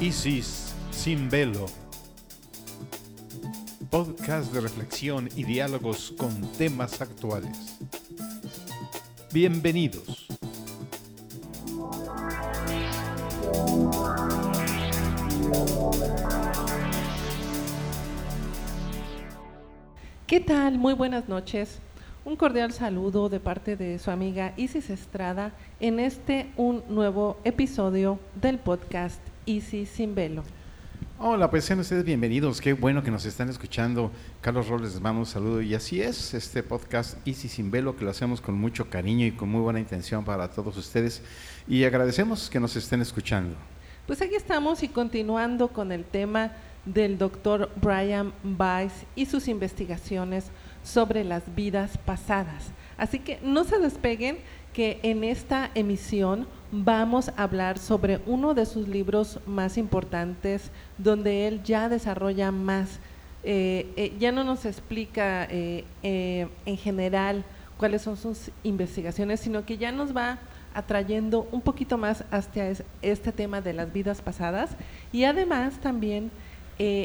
Isis sin velo. Podcast de reflexión y diálogos con temas actuales. Bienvenidos. ¿Qué tal? Muy buenas noches. Un cordial saludo de parte de su amiga Isis Estrada en este un nuevo episodio del podcast Isis sin velo. Hola, pues sean ustedes bienvenidos. Qué bueno que nos están escuchando. Carlos Robles les manda un saludo. Y así es, este podcast Isis sin velo, que lo hacemos con mucho cariño y con muy buena intención para todos ustedes. Y agradecemos que nos estén escuchando. Pues aquí estamos y continuando con el tema del doctor Brian Weiss y sus investigaciones sobre las vidas pasadas. Así que no se despeguen que en esta emisión vamos a hablar sobre uno de sus libros más importantes, donde él ya desarrolla más, eh, eh, ya no nos explica eh, en general cuáles son sus investigaciones, sino que ya nos va atrayendo un poquito más hacia este tema de las vidas pasadas y además también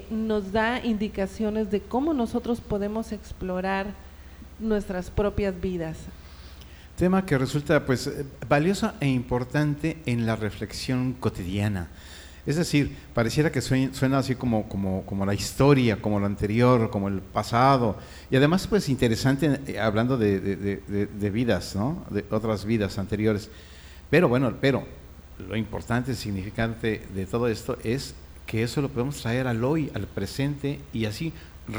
nos da indicaciones de cómo nosotros podemos explorar nuestras propias vidas. Tema que resulta pues valioso e importante en la reflexión cotidiana. Es decir, pareciera que suena, así como, como, como, la historia, como lo anterior, como el pasado. Y además, pues interesante eh, hablando de, de, de, vidas, ¿no? De otras vidas anteriores. Pero bueno, pero lo importante, significante de todo esto es que eso lo podemos traer al hoy, al presente y así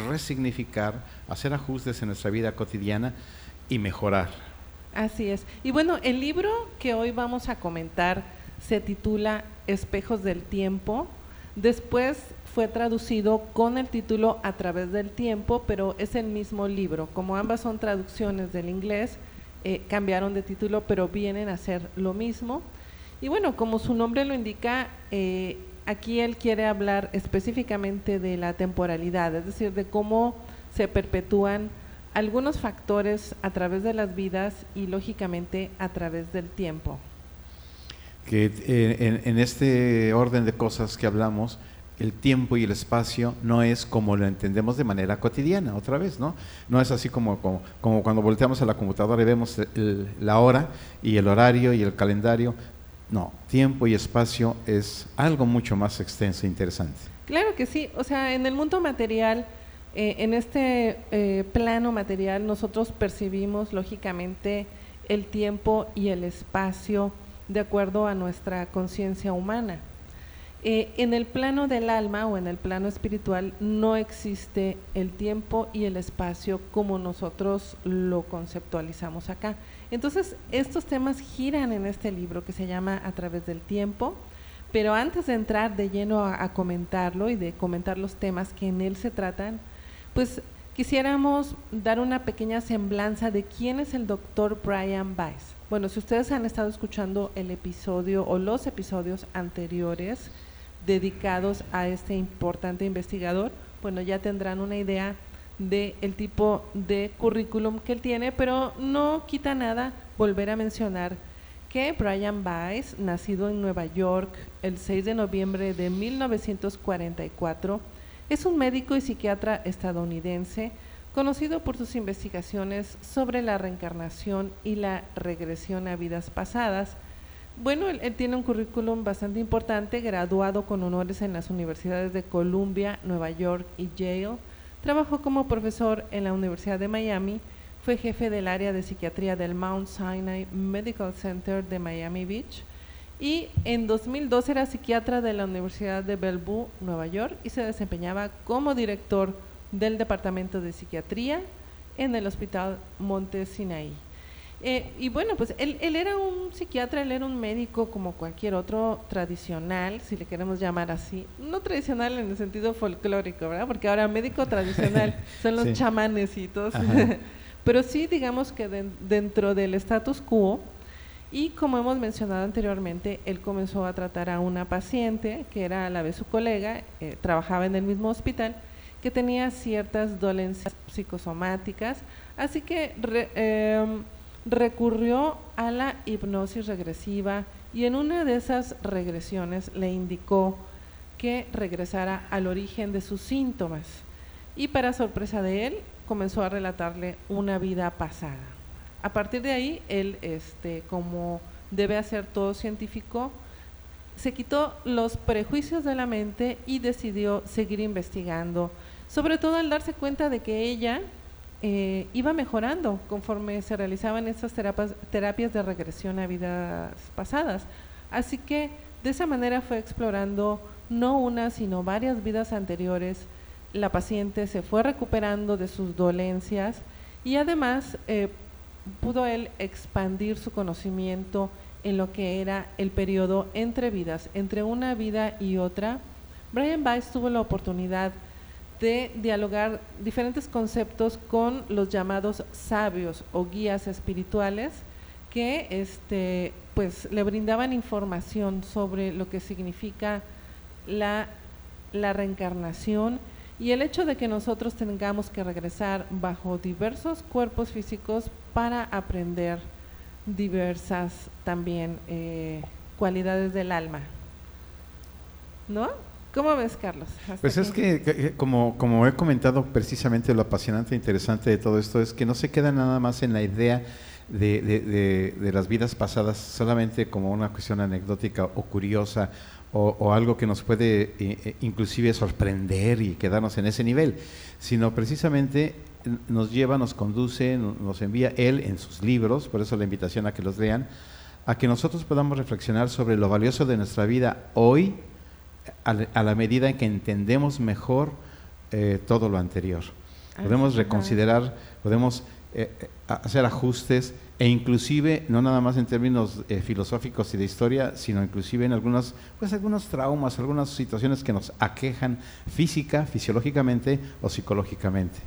resignificar, hacer ajustes en nuestra vida cotidiana y mejorar. Así es. Y bueno, el libro que hoy vamos a comentar se titula Espejos del Tiempo. Después fue traducido con el título A través del tiempo, pero es el mismo libro. Como ambas son traducciones del inglés, eh, cambiaron de título, pero vienen a ser lo mismo. Y bueno, como su nombre lo indica, eh, aquí él quiere hablar específicamente de la temporalidad, es decir, de cómo se perpetúan algunos factores a través de las vidas y lógicamente a través del tiempo. Que eh, en, este orden de cosas que hablamos, el tiempo y el espacio no es como lo entendemos de manera cotidiana, otra vez, ¿no? No es así como, como, cuando volteamos a la computadora y vemos la hora y el horario y el calendario. No, tiempo y espacio es algo mucho más extenso e interesante. Claro que sí, o sea, en el mundo material eh, en este eh, plano material nosotros percibimos lógicamente el tiempo y el espacio de acuerdo a nuestra conciencia humana. Eh, en el plano del alma o en el plano espiritual no existe el tiempo y el espacio como nosotros lo conceptualizamos acá. Entonces, estos temas giran en este libro que se llama A través del tiempo, pero antes de entrar de lleno a comentarlo y de comentar los temas que en él se tratan, pues quisiéramos dar una pequeña semblanza de quién es el doctor Brian Weiss. Bueno, si ustedes han estado escuchando el episodio o los episodios anteriores dedicados a este importante investigador, bueno, ya tendrán una idea del el tipo de currículum que él tiene, pero no quita nada volver a mencionar que Brian Weiss, nacido en Nueva York el 6 de noviembre de 1944, es un médico y psiquiatra estadounidense conocido por sus investigaciones sobre la reencarnación y la regresión a vidas pasadas. Bueno, él, tiene un currículum bastante importante, graduado con honores en las universidades de Columbia, Nueva York y Yale. Trabajó como profesor en la Universidad de Miami, fue jefe del área de psiquiatría del Mount Sinai Medical Center de Miami Beach y en 2002 era psiquiatra de la Universidad de Bellevue, Nueva York, y se desempeñaba como director del Departamento de Psiquiatría en el Hospital Monte Sinaí. Eh, y bueno, pues él, él, era un psiquiatra, él era un médico como cualquier otro tradicional, si le queremos llamar así. No tradicional en el sentido folclórico, ¿verdad? Porque ahora médico tradicional son los chamanes y todos. Pero sí, digamos que dentro del status quo, y como hemos mencionado anteriormente, él comenzó a tratar a una paciente que era a la vez su colega, eh, trabajaba en el mismo hospital, que tenía ciertas dolencias psicosomáticas, así que em, recurrió a la hipnosis regresiva y en una de esas regresiones le indicó que regresara al origen de sus síntomas. Y para sorpresa de él, comenzó a relatarle una vida pasada. A partir de ahí, él, este, como debe hacer todo científico, se quitó los prejuicios de la mente y decidió seguir investigando, sobre todo al darse cuenta de que ella eh, iba mejorando conforme se realizaban esas terapias, de regresión a vidas pasadas. Así que de esa manera fue explorando no una, sino varias vidas anteriores. La paciente se fue recuperando de sus dolencias y además eh, pudo él expandir su conocimiento en lo que era el periodo entre vidas, entre una vida y otra. Brian Weiss tuvo la oportunidad de dialogar diferentes conceptos con los llamados sabios o guías espirituales que este, pues, le brindaban información sobre lo que significa la, la reencarnación y el hecho de que nosotros tengamos que regresar bajo diversos cuerpos físicos para aprender diversas también eh, cualidades del alma. ¿No? ¿Cómo ves, Carlos? Pues es que, como, como he comentado precisamente, lo apasionante e interesante de todo esto es que no se queda nada más en la idea de, de, las vidas pasadas solamente como una cuestión anecdótica o curiosa o, algo que nos puede eh, eh, inclusive sorprender y quedarnos en ese nivel, sino precisamente nos lleva, nos conduce, nos envía Él en sus libros, por eso la invitación a que los lean, a que nosotros podamos reflexionar sobre lo valioso de nuestra vida hoy, a, la medida en que entendemos mejor eh, todo lo anterior. Podemos reconsiderar, podemos hacer ajustes e inclusive no nada más en términos eh, filosóficos y de historia, sino inclusive en algunos, pues algunos traumas, algunas situaciones que nos aquejan física, fisiológicamente o psicológicamente.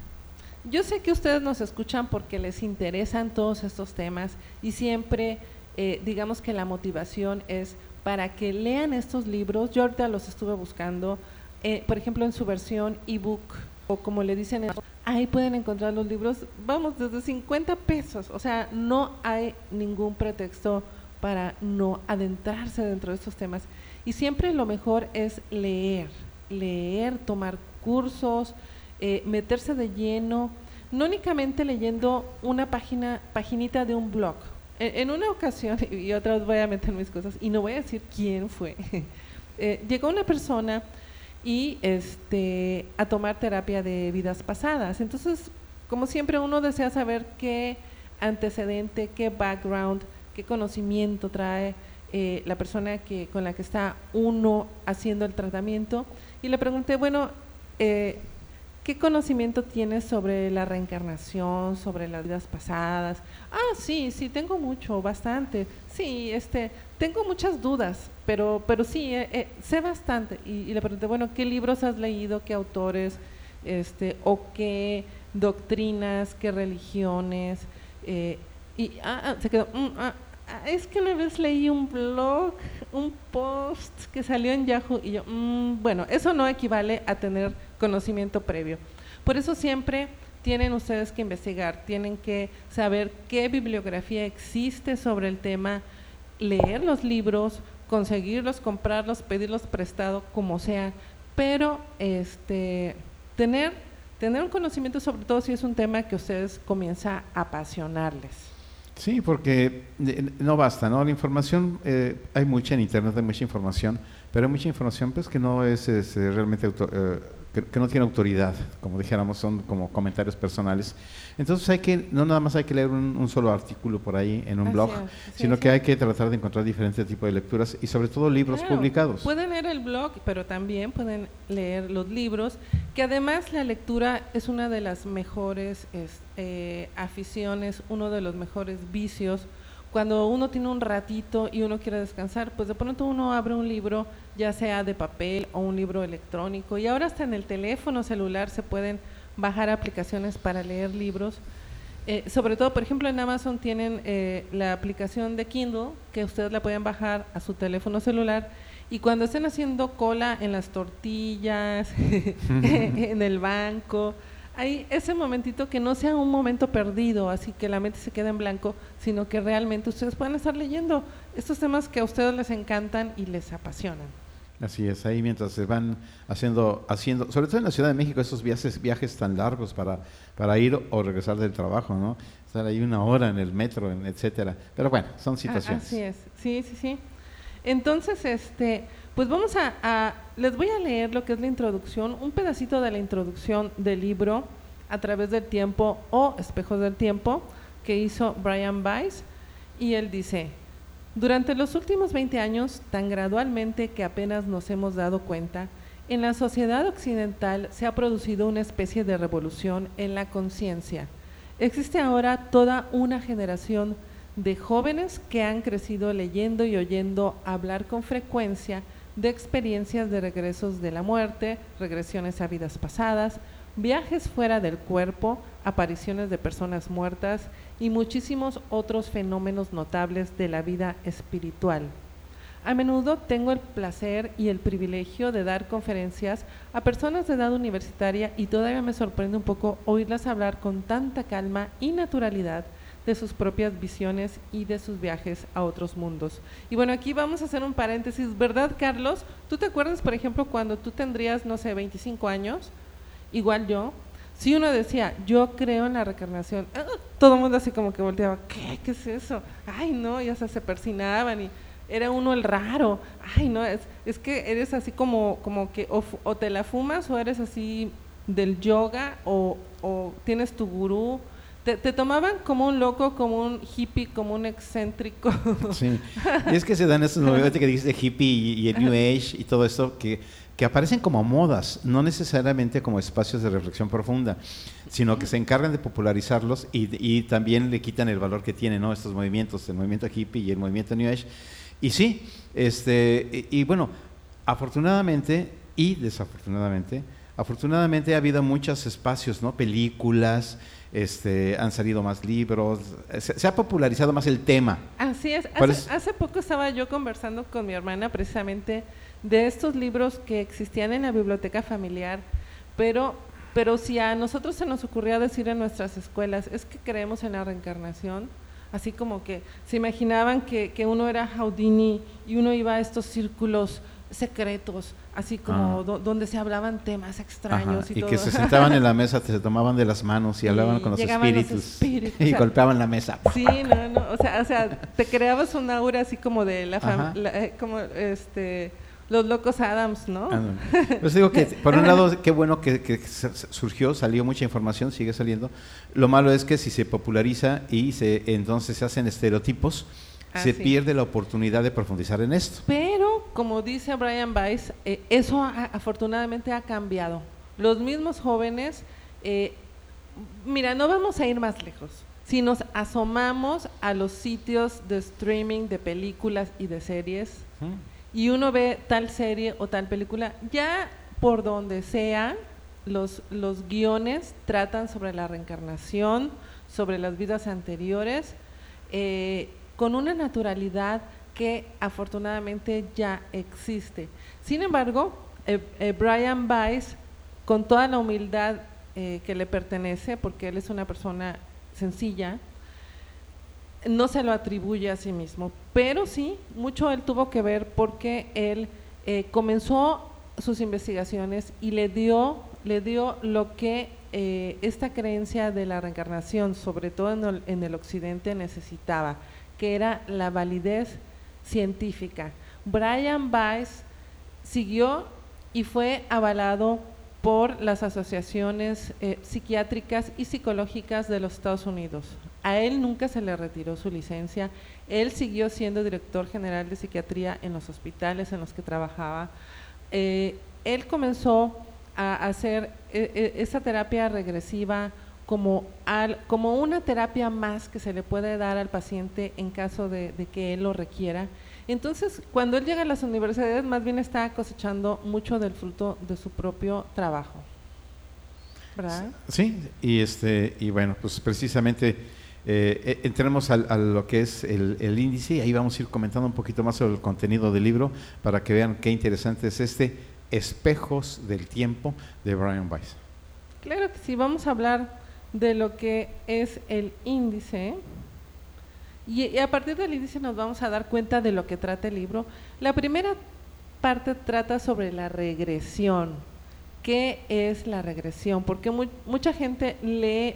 Yo sé que ustedes nos escuchan porque les interesan todos estos temas y siempre eh, digamos que la motivación es para que lean estos libros. Yo ahorita los estuve buscando, eh, por ejemplo, en su versión ebook o como le dicen en ahí pueden encontrar los libros, vamos, desde 50 pesos. O sea, no hay ningún pretexto para no adentrarse dentro de estos temas. Y siempre lo mejor es leer, leer, tomar cursos, eh, meterse de lleno, no únicamente leyendo una página, paginita de un blog. En, una ocasión, y otra vez voy a meter mis cosas, y no voy a decir quién fue, eh, llegó una persona y este, a tomar terapia de vidas pasadas. Entonces, como siempre, uno desea saber qué antecedente, qué background, qué conocimiento trae eh, la persona que, con la que está uno haciendo el tratamiento. Y le pregunté, bueno, eh, ¿qué conocimiento tienes sobre la reencarnación, sobre las vidas pasadas? Ah, sí, sí, tengo mucho, bastante. Sí, este, tengo muchas dudas, pero, pero sí, eh, eh, sé bastante. Y, le pregunté, bueno, ¿qué libros has leído, qué autores, este, o qué doctrinas, qué religiones? Eh, y ah, ah, se quedó, mm, ah, es que una vez leí un blog, un post que salió en Yahoo, y yo, mm, bueno, eso no equivale a tener conocimiento previo. Por eso siempre tienen ustedes que investigar, tienen que saber qué bibliografía existe sobre el tema, leer los libros, conseguirlos, comprarlos, pedirlos prestado, como sea, pero este, tener, tener un conocimiento sobre todo si es un tema que ustedes comienza a apasionarles. Sí, porque eh, no basta, ¿no? La información, eh, hay mucha en Internet, hay mucha información, pero hay mucha información pues que no es, realmente auto, eh, que, no tiene autoridad, como dijéramos, son como comentarios personales. Entonces hay que, no nada más hay que leer un, solo artículo por ahí en un blog, sino que hay que tratar de encontrar diferentes tipos de lecturas y sobre todo libros publicados. Pueden leer el blog, pero también pueden leer los libros, que además la lectura es una de las mejores eh, aficiones, uno de los mejores vicios cuando uno tiene un ratito y uno quiere descansar, pues de pronto uno abre un libro, ya sea de papel o un libro electrónico, y ahora hasta en el teléfono celular se pueden bajar aplicaciones para leer libros. Eh, sobre todo, por ejemplo, en Amazon tienen eh, la aplicación de Kindle, que ustedes la pueden bajar a su teléfono celular, y cuando estén haciendo cola en las tortillas, en el banco, Hay ese momentito que no sea un momento perdido, así que la mente se quede en blanco, sino que realmente ustedes puedan estar leyendo estos temas que a ustedes les encantan y les apasionan. Así es, ahí mientras se van haciendo, haciendo, sobre todo en la Ciudad de México, esos viajes, viajes tan largos para, para ir o regresar del trabajo, ¿no? Estar ahí una hora en el metro, etcétera. Pero bueno, son situaciones. Así es, sí, sí, sí. Entonces, este, pues vamos a, les voy a leer lo que es la introducción, un pedacito de la introducción del libro A través del tiempo o Espejos del tiempo que hizo Brian Weiss y él dice, durante los últimos 20 años, tan gradualmente que apenas nos hemos dado cuenta, en la sociedad occidental se ha producido una especie de revolución en la conciencia. Existe ahora toda una generación de jóvenes que han crecido leyendo y oyendo hablar con frecuencia de experiencias de regresos de la muerte, regresiones a vidas pasadas, viajes fuera del cuerpo, apariciones de personas muertas y muchísimos otros fenómenos notables de la vida espiritual. A menudo tengo el placer y el privilegio de dar conferencias a personas de edad universitaria y todavía me sorprende un poco oírlas hablar con tanta calma y naturalidad de sus propias visiones y de sus viajes a otros mundos. Y bueno, aquí vamos a hacer un paréntesis, ¿verdad, Carlos? ¿Tú te acuerdas, por ejemplo, cuando tú tendrías, no sé, 25 años, igual yo, si uno decía, yo creo en la reencarnación, ¡ah! todo el mundo así como que volteaba, ¿qué? ¿Qué es eso? Ay, no, ya se persinaban y era uno el raro. Ay, no, es, es que eres así como, como que o, te la fumas o eres así del yoga o, o tienes tu gurú te, tomaban como un loco, como un hippie, como un excéntrico. Sí, y es que se dan esos movimientos que dices de hippie y, el New Age y todo eso que, que aparecen como modas, no necesariamente como espacios de reflexión profunda, sino que se encargan de popularizarlos y, y también le quitan el valor que tienen ¿no? estos movimientos, el movimiento hippie y el movimiento New Age. Y sí, este, y bueno, afortunadamente y desafortunadamente, afortunadamente ha habido muchos espacios, ¿no? películas, este, han salido más libros, se, ha popularizado más el tema. Así es. Hace, hace, poco estaba yo conversando con mi hermana precisamente de estos libros que existían en la biblioteca familiar, pero, pero si a nosotros se nos ocurría decir en nuestras escuelas, es que creemos en la reencarnación, así como que se imaginaban que, que uno era Houdini y uno iba a estos círculos secretos, así como ah. donde se hablaban temas extraños y, y que se sentaban en la mesa, se tomaban de las manos y hablaban con los espíritus, y golpeaban la mesa. Sí, no, no, o sea, o sea, te creabas un aura así como de la, eh, como este los locos Adams, ¿no? Pues digo que, por un lado, qué bueno que, que, surgió, salió mucha información, sigue saliendo. Lo malo es que si se populariza y se entonces se hacen estereotipos, se pierde la oportunidad de profundizar en esto. Pero, como dice Brian Weiss, eh, eso afortunadamente ha cambiado. Los mismos jóvenes, eh, mira, no vamos a ir más lejos. Si nos asomamos a los sitios de streaming de películas y de series y uno ve tal serie o tal película, ya por donde sea, los, los guiones tratan sobre la reencarnación, sobre las vidas anteriores. Eh, con una naturalidad que afortunadamente ya existe. Sin embargo, eh, eh, Brian Weiss, con toda la humildad eh, que le pertenece, porque él es una persona sencilla, no se lo atribuye a sí mismo, pero sí, mucho él tuvo que ver porque él comenzó sus investigaciones y le dio, le dio lo que esta creencia de la reencarnación, sobre todo en el occidente, necesitaba que era la validez científica. Brian Weiss siguió y fue avalado por las asociaciones eh, psiquiátricas y psicológicas de los Estados Unidos. A él nunca se le retiró su licencia, él siguió siendo director general de psiquiatría en los hospitales en los que trabajaba. Eh, él comenzó a hacer eh, esa terapia regresiva como, al, como una terapia más que se le puede dar al paciente en caso de, que él lo requiera. Entonces, cuando él llega a las universidades, más bien está cosechando mucho del fruto de su propio trabajo. ¿Verdad? Sí, y, este, y bueno, pues precisamente eh, eh, entremos a, lo que es el, el, índice y ahí vamos a ir comentando un poquito más sobre el contenido del libro para que vean qué interesante es este Espejos del Tiempo de Brian Weiss. Claro que sí, vamos a hablar de lo que es el índice. Y, a partir del índice nos vamos a dar cuenta de lo que trata el libro. La primera parte trata sobre la regresión. ¿Qué es la regresión? Porque mucha gente lee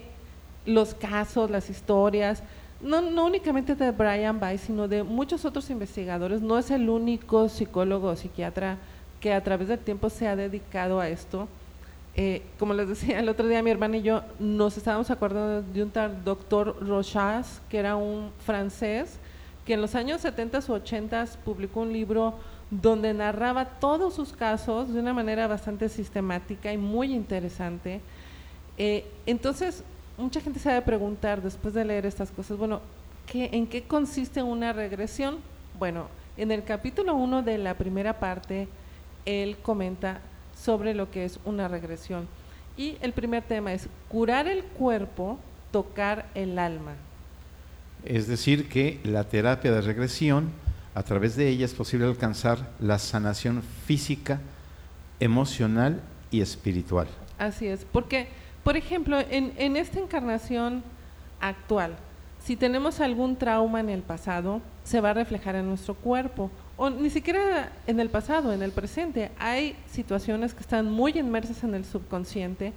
los casos, las historias, no, no únicamente de Brian Weiss, sino de muchos otros investigadores. No es el único psicólogo o psiquiatra que a través del tiempo se ha dedicado a esto. Eh, como les decía el otro día, mi hermana y yo nos estábamos acordando de un tal doctor Rochas, que era un francés, que en los años 70 o 80 publicó un libro donde narraba todos sus casos de una manera bastante sistemática y muy interesante. Eh, entonces, mucha gente se debe preguntar después de leer estas cosas, bueno, ¿qué, ¿en qué consiste una regresión? Bueno, en el capítulo 1 de la primera parte, él comenta sobre lo que es una regresión. Y el primer tema es curar el cuerpo, tocar el alma. Es decir, que la terapia de regresión, a través de ella es posible alcanzar la sanación física, emocional y espiritual. Así es, porque por ejemplo, en, esta encarnación actual, si tenemos algún trauma en el pasado, se va a reflejar en nuestro cuerpo. O ni siquiera en el pasado, en el presente. Hay situaciones que están muy inmersas en el subconsciente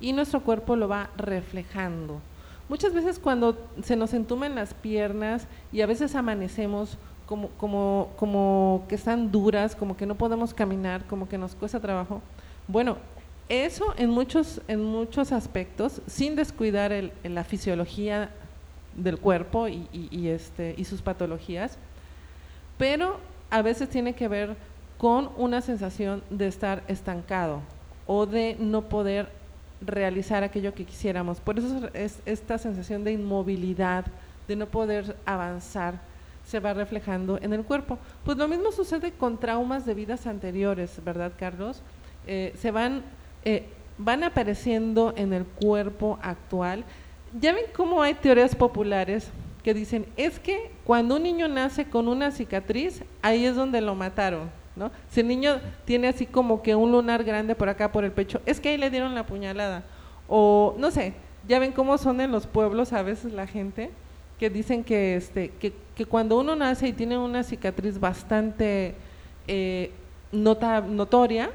y nuestro cuerpo lo va reflejando. Muchas veces cuando se nos entumen las piernas y a veces amanecemos como, como, como que están duras, como que no podemos caminar, como que nos cuesta trabajo, bueno, eso en muchos, en muchos aspectos, sin descuidar el, la fisiología del cuerpo y, este, y sus patologías, pero a veces tiene que ver con una sensación de estar estancado o de no poder realizar aquello que quisiéramos. Por eso es esta sensación de inmovilidad, de no poder avanzar, se va reflejando en el cuerpo. Pues lo mismo sucede con traumas de vidas anteriores, ¿verdad, Carlos? Eh, se van eh, van apareciendo en el cuerpo actual. Ya ven cómo hay teorías populares que dicen, es que cuando un niño nace con una cicatriz, ahí es donde lo mataron, ¿no? Si el niño tiene así como que un lunar grande por acá por el pecho, es que ahí le dieron la puñalada. O no sé, ya ven cómo son en los pueblos a veces la gente que dicen que este que, que cuando uno nace y tiene una cicatriz bastante eh, nota, notoria,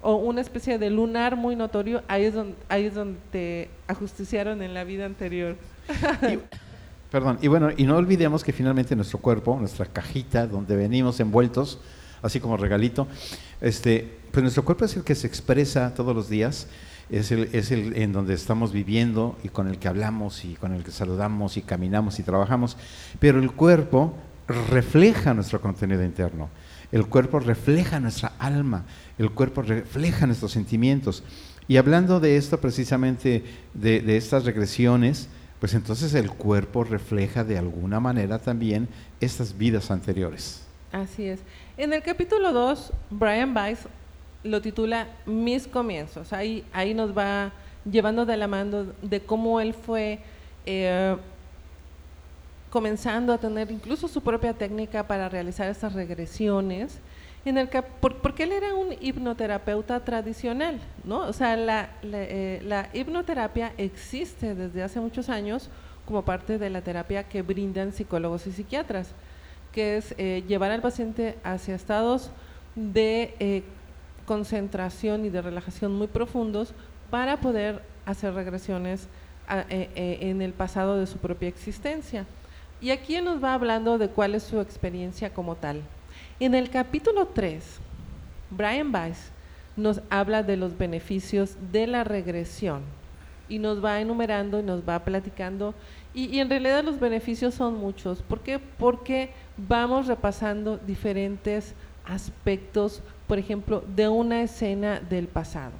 o una especie de lunar muy notorio, ahí es donde, ahí es donde te ajusticiaron en la vida anterior. perdón, y bueno, y no olvidemos que finalmente nuestro cuerpo, nuestra cajita donde venimos envueltos, así como regalito, este, pues nuestro cuerpo es el que se expresa todos los días, es el, es el en donde estamos viviendo y con el que hablamos y con el que saludamos y caminamos y trabajamos, pero el cuerpo refleja nuestro contenido interno. El cuerpo refleja nuestra alma, el cuerpo refleja nuestros sentimientos. Y hablando de esto precisamente, de, estas regresiones, pues entonces el cuerpo refleja de alguna manera también estas vidas anteriores. Así es. En el capítulo 2, Brian Weiss lo titula Mis comienzos. Ahí, nos va llevando de la mano de cómo él fue eh, comenzando a tener incluso su propia técnica para realizar estas regresiones, en el porque él era un hipnoterapeuta tradicional, ¿no? O sea, la, eh, la, hipnoterapia existe desde hace muchos años como parte de la terapia que brindan psicólogos y psiquiatras, que es eh, llevar al paciente hacia estados de eh, concentración y de relajación muy profundos para poder hacer regresiones en el pasado de su propia existencia. Y aquí nos va hablando de cuál es su experiencia como tal. En el capítulo 3, Brian Weiss nos habla de los beneficios de la regresión y nos va enumerando y nos va platicando y, en realidad los beneficios son muchos. ¿Por qué? Porque vamos repasando diferentes aspectos, por ejemplo, de una escena del pasado.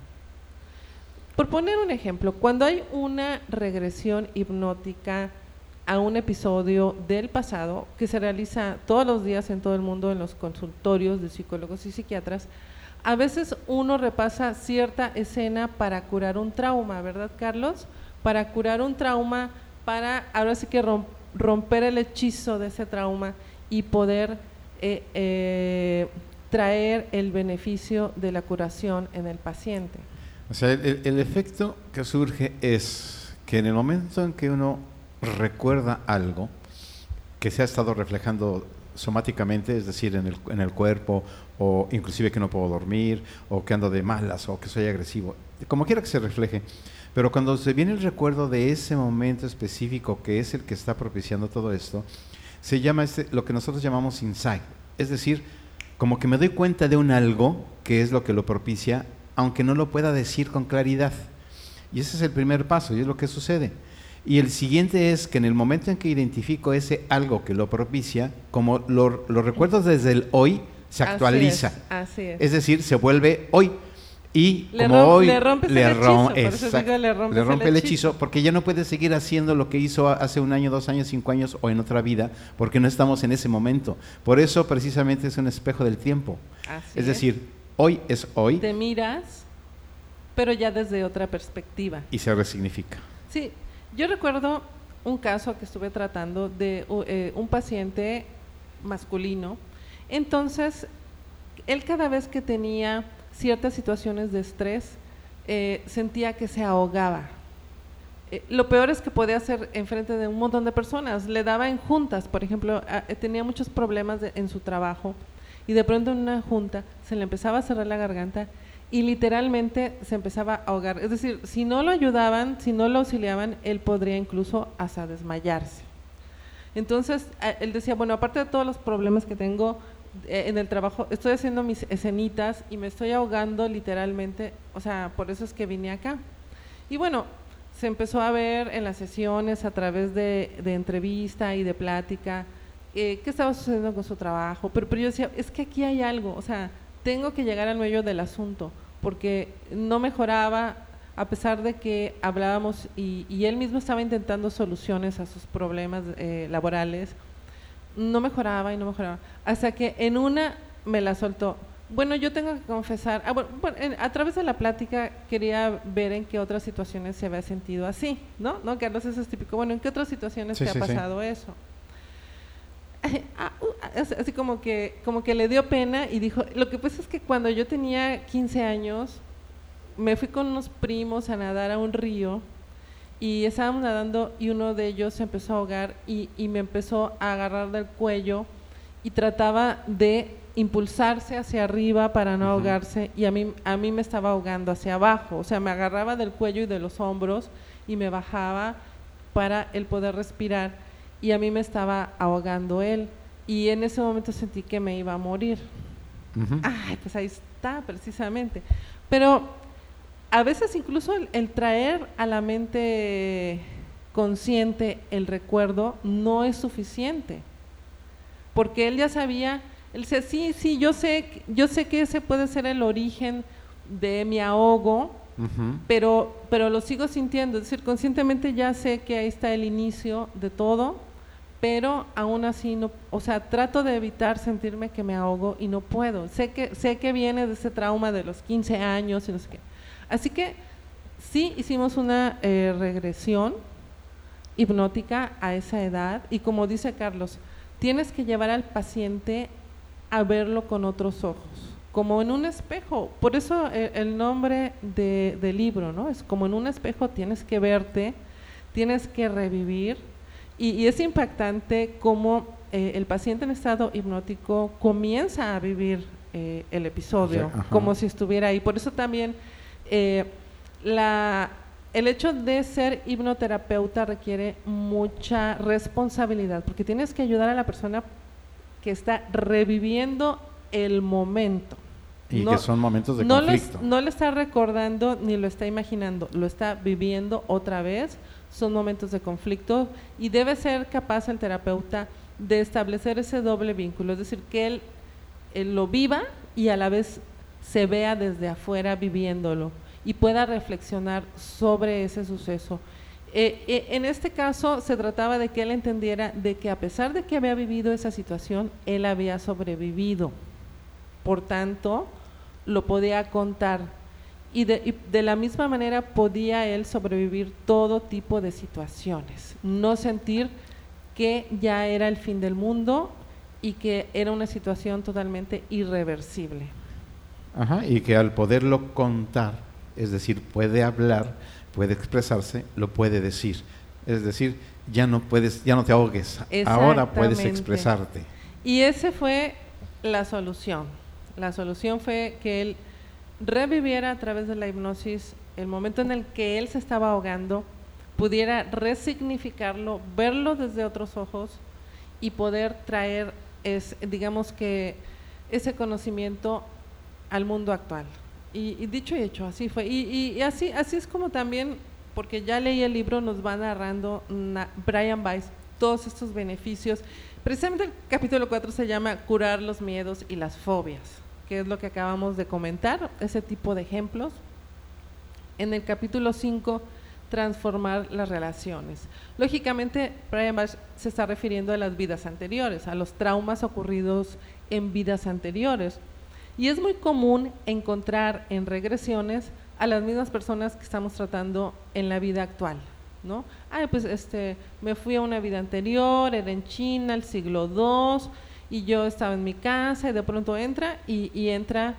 Por poner un ejemplo, cuando hay una regresión hipnótica a un episodio del pasado que se realiza todos los días en todo el mundo en los consultorios de psicólogos y psiquiatras. A veces uno repasa cierta escena para curar un trauma, ¿verdad, Carlos? Para curar un trauma, para ahora sí que romper el hechizo de ese trauma y poder eh, eh, traer el beneficio de la curación en el paciente. O sea, el, el efecto que surge es que en el momento en que uno recuerda algo que se ha estado reflejando somáticamente, es decir, en el, en el cuerpo, o inclusive que no puedo dormir, o que ando de malas, o que soy agresivo, como quiera que se refleje. Pero cuando se viene el recuerdo de ese momento específico que es el que está propiciando todo esto, se llama este, lo que nosotros llamamos insight. Es decir, como que me doy cuenta de un algo que es lo que lo propicia, aunque no lo pueda decir con claridad. Y ese es el primer paso, y es lo que sucede. Y el siguiente es que en el momento en que identifico ese algo que lo propicia, como lo, lo recuerdo desde el hoy, se actualiza. Así es, es. decir, se vuelve hoy. Y le como hoy le rompe, le, rom el, hechizo, le rompe, le rompe el, hechizo, hechizo porque ya no puede seguir haciendo lo que hizo hace un año, dos años, cinco años o en otra vida, porque no estamos en ese momento. Por eso precisamente es un espejo del tiempo. Así es decir, hoy es hoy. Te miras, pero ya desde otra perspectiva. Y se resignifica. Sí, yo recuerdo un caso que estuve tratando de eh, un paciente masculino. Entonces, él cada vez que tenía ciertas situaciones de estrés, eh, sentía que se ahogaba. Eh, lo peor es que podía hacer enfrente de un montón de personas. Le daba en juntas, por ejemplo, tenía muchos problemas en su trabajo y de pronto en una junta se le empezaba a cerrar la garganta y literalmente se empezaba a ahogar. Es decir, si no lo ayudaban, si no lo auxiliaban, él podría incluso hasta desmayarse. Entonces, él decía, bueno, aparte de todos los problemas que tengo eh, en el trabajo, estoy haciendo mis escenitas y me estoy ahogando literalmente, o sea, por eso es que vine acá. Y bueno, se empezó a ver en las sesiones a través de, de entrevista y de plática eh, qué estaba sucediendo con su trabajo, pero, pero yo decía, es que aquí hay algo, o sea, tengo que llegar al medio del asunto, porque no mejoraba a pesar de que hablábamos y, y él mismo estaba intentando soluciones a sus problemas eh, laborales, no mejoraba y no mejoraba. Hasta que en una me la soltó. Bueno, yo tengo que confesar, ah, bueno, en, a través de la plática quería ver en qué otras situaciones se había sentido así, ¿no? ¿No? Carlos, eso es típico. Bueno, ¿en qué otras situaciones Sí, te sí, ha sí. pasado eso? Ah, uh, as- así como que, como que le dio pena y dijo, lo que pasa es que cuando yo tenía 15 años, me fui con unos primos a nadar a un río y estábamos nadando y uno de ellos se empezó a ahogar y, y me empezó a agarrar del cuello y trataba de impulsarse hacia arriba para no ahogarse y a mí, a mí me estaba ahogando hacia abajo, o sea, me agarraba del cuello y de los hombros y me bajaba para el poder respirar y a mí me estaba ahogando él y en ese momento sentí que me iba a morir. Ujú. Ay, pues ahí está, precisamente. Pero a veces incluso el, el traer a la mente consciente el recuerdo no es suficiente. Porque él ya sabía, él decía, sí, sí, yo sé, yo sé que ese puede ser el origen de mi ahogo, Pero, pero lo sigo sintiendo. Es decir, conscientemente ya sé que ahí está el inicio de todo, pero aún así no, o sea, trato de evitar sentirme que me ahogo y no puedo. Sé que, sé que viene de ese trauma de los 15 años y no sé qué. Así que sí hicimos una eh, regresión hipnótica a esa edad y como dice Carlos, tienes que llevar al paciente a verlo con otros ojos, como en un espejo. Por eso eh, el nombre de- del libro, ¿no? Es como en un espejo tienes que verte, tienes que revivir y, y es impactante cómo eh, el paciente en estado hipnótico comienza a vivir eh, el episodio, como si estuviera ahí. Por eso también eh, la, el hecho de ser hipnoterapeuta requiere mucha responsabilidad, porque tienes que ayudar a la persona que está reviviendo el momento. Y No- que son momentos de no, conflicto. no lo está recordando ni lo está imaginando, lo está viviendo otra vez. Son momentos de conflicto y debe ser capaz el terapeuta de establecer ese doble vínculo, es decir, que él, él lo viva y a la vez se vea desde afuera viviéndolo y pueda reflexionar sobre ese suceso. Eh, eh, en este caso se trataba de que él entendiera de que a pesar de que había vivido esa situación, él había sobrevivido. Por tanto, lo podía contar. Y de, y de la misma manera podía él sobrevivir todo tipo de situaciones. No sentir que ya era el fin del mundo y que era una situación totalmente irreversible. Ajá, y que al poderlo contar es decir, puede hablar, puede expresarse, lo puede decir. Es decir, ya no puedes, ya no te ahogues, ahora puedes expresarte. Y ese fue la solución. La solución fue que él reviviera a través de la hipnosis el momento en el que él se estaba ahogando, pudiera resignificarlo, verlo desde otros ojos y poder traer, es, digamos que, ese conocimiento al mundo actual. Y, dicho y hecho, así fue. Y, así, así es como también, porque ya leí el libro, nos va narrando Brian Weiss todos estos beneficios. Precisamente el capítulo 4 se llama Curar los miedos y las fobias, que es lo que acabamos de comentar, ese tipo de ejemplos. En el capítulo 5, transformar las relaciones. Lógicamente, Weiss se está refiriendo a las vidas anteriores, a los traumas ocurridos en vidas anteriores. Y es muy común encontrar en regresiones a las mismas personas que estamos tratando en la vida actual, ¿no? Ay, pues este, me fui a una vida anterior, era en China, el siglo II, y yo estaba en mi casa y de pronto entra y, y entra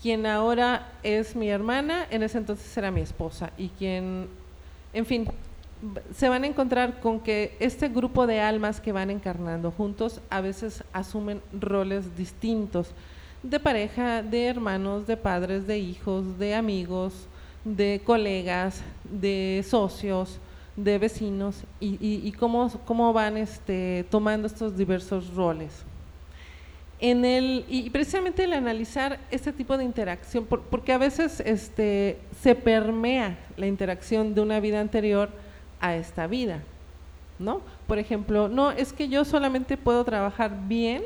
quien ahora es mi hermana, en ese entonces era mi esposa, y quien, en fin, se van a encontrar con que este grupo de almas que van encarnando juntos a veces asumen roles distintos de pareja, de hermanos, de padres, de hijos, de amigos, de colegas, de socios, de vecinos y, cómo, cómo, van este, tomando estos diversos roles. En el, y precisamente el analizar este tipo de interacción, porque a veces este, se permea la interacción de una vida anterior a esta vida, ¿no? Por ejemplo, no, es que yo solamente puedo trabajar bien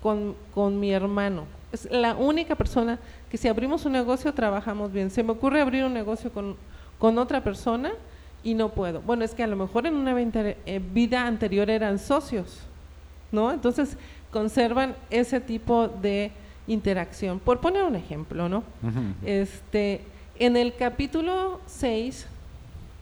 con, con mi hermano, es la única persona que si abrimos un negocio trabajamos bien. Se me ocurre abrir un negocio con, con otra persona y no puedo. Bueno, es que a lo mejor en una eh, vida anterior eran socios, ¿no? Entonces conservan ese tipo de interacción. Por poner un ejemplo, ¿no? Este, en el capítulo 6,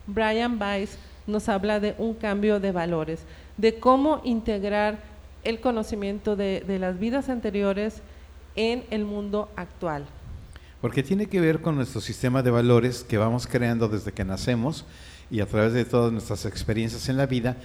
Brian Weiss nos habla de un cambio de valores, de cómo integrar el conocimiento de, de las vidas anteriores en el mundo actual. Porque tiene que ver con nuestro sistema de valores que vamos creando desde que nacemos y a través de todas nuestras experiencias en la vida,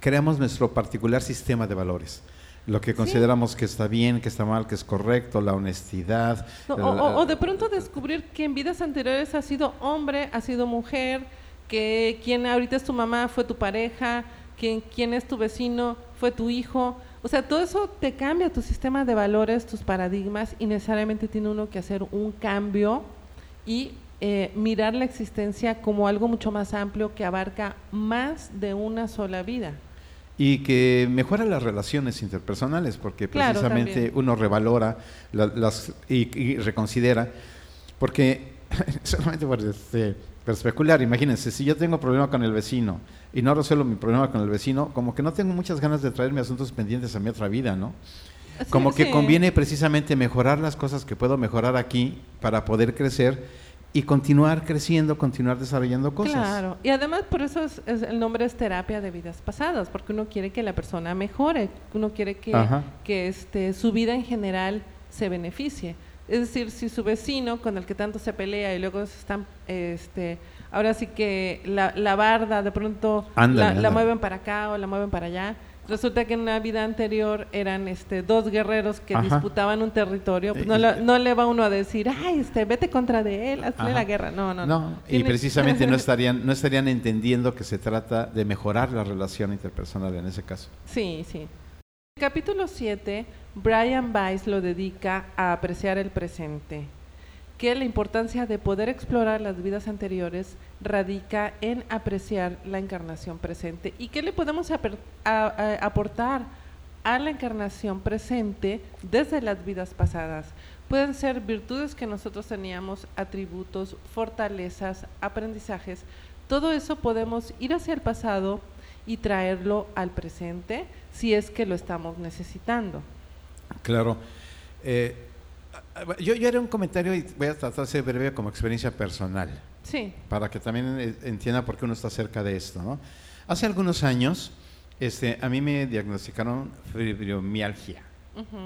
creamos nuestro particular sistema de valores. Lo que consideramos que está bien, que está mal, que es correcto, la honestidad. o, de pronto descubrir que en vidas anteriores has sido hombre, has sido mujer, que quien ahorita es tu mamá fue tu pareja, que quien es tu vecino fue tu hijo. O sea, todo eso te cambia tu sistema de valores, tus paradigmas y necesariamente tiene uno que hacer un cambio y eh, mirar la existencia como algo mucho más amplio que abarca más de una sola vida. Y que mejora las relaciones interpersonales, porque precisamente uno revalora las, y, reconsidera, porque solamente por este, especular, imagínense, si yo tengo problema con el vecino, y no resuelvo mi problema con el vecino, como que no tengo muchas ganas de traerme asuntos pendientes a mi otra vida, ¿no? como que conviene precisamente mejorar las cosas que puedo mejorar aquí para poder crecer y continuar creciendo, continuar desarrollando cosas. Claro, y además por eso es, el nombre es terapia de vidas pasadas, porque uno quiere que la persona mejore, uno quiere que, que este, su vida en general se beneficie. Es decir, si su vecino con el que tanto se pelea y luego se están este, ahora sí que la, la barda de pronto la, mueven para acá o la mueven para allá. Resulta que en una vida anterior eran este, dos guerreros que disputaban un territorio. Pues no, no, le va uno a decir, ay, este, vete contra de él, hazle la guerra. No, no, no. Y precisamente no estarían, no estarían entendiendo que se trata de mejorar la relación interpersonal en ese caso. Sí, sí. capítulo 7, Brian Weiss lo dedica a apreciar el presente que la importancia de poder explorar las vidas anteriores radica en apreciar la encarnación presente. ¿Y qué le podemos aportar a la encarnación presente desde las vidas pasadas? Pueden ser virtudes que nosotros teníamos, atributos, fortalezas, aprendizajes. Todo eso podemos ir hacia el pasado y traerlo al presente si es que lo estamos necesitando. Claro. Eh, yo, yo haré un comentario y voy a tratar de ser breve como experiencia personal. Sí. Para que también eh, entienda por qué uno está cerca de esto, ¿no? Hace algunos años, este, a mí me diagnosticaron fibromialgia.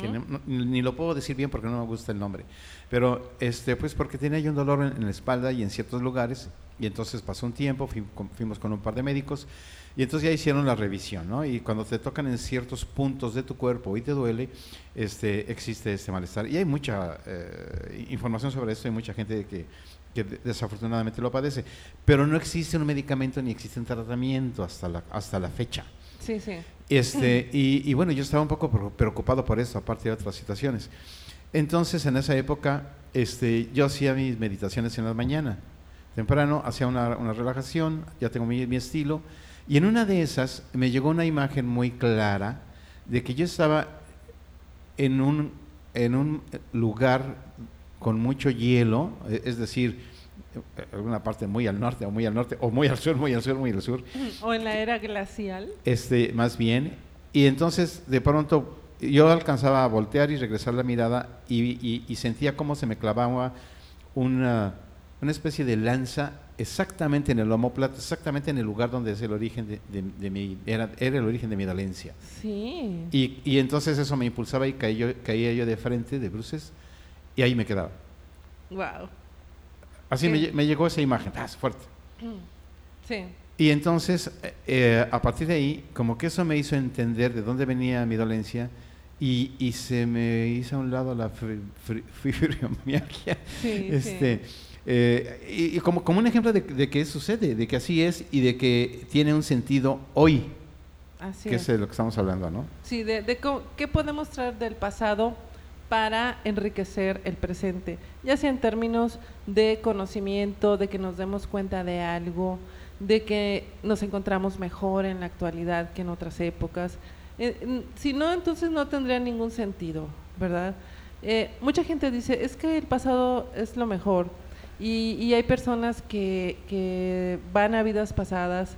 Que ni lo puedo decir bien porque no me gusta el nombre, pero este, pues porque tenía yo un dolor en, la espalda y en ciertos lugares, y entonces pasó un tiempo, fuimos con un par de médicos, y entonces ya hicieron la revisión, ¿no? Y cuando te tocan en ciertos puntos de tu cuerpo y te duele, este, existe este malestar. Y hay mucha eh, información sobre esto, hay mucha gente que, que, desafortunadamente lo padece, pero no existe un medicamento ni existe un tratamiento hasta la, hasta la fecha. Sí, sí. Este, y, y, bueno, yo estaba un poco preocupado por eso, aparte de otras situaciones. Entonces, en esa época, este, yo hacía mis meditaciones en la mañana. Temprano, hacía una, una relajación, ya tengo mi, mi, estilo. Y en una de esas me llegó una imagen muy clara de que yo estaba en un, en un lugar con mucho hielo, e, es decir, alguna parte muy al norte o muy al norte o muy al sur, muy al sur, muy al sur. O en la era glacial. Este, más bien. Y entonces de pronto yo alcanzaba a voltear y regresar la mirada y, sentía cómo se me clavaba una, una, especie de lanza exactamente en el homóplato, exactamente en el lugar donde es el origen de, mi, era, era, el origen de mi dolencia. Sí. Y, y entonces eso me impulsaba y caí yo, caía yo de frente, de bruces, y ahí me quedaba. Wow. Así me, llegó esa imagen, ah, fuerte. Mm, sí. Y entonces, eh, a partir de ahí, como que eso me hizo entender de dónde venía mi dolencia y, y se me hizo a un lado la fibromialgia. Sí, este, eh, y, como, como un ejemplo de, de, que sucede, de que así es y de que tiene un sentido hoy. Así que es. de lo que estamos hablando, ¿no? Sí, de, de qué podemos traer del pasado para enriquecer el presente, ya sea en términos de conocimiento, de que nos demos cuenta de algo, de que nos encontramos mejor en la actualidad que en otras épocas. Eh, si no, entonces no tendría ningún sentido, ¿verdad? Eh, mucha gente dice, es que el pasado es lo mejor, y, hay personas que, que van a vidas pasadas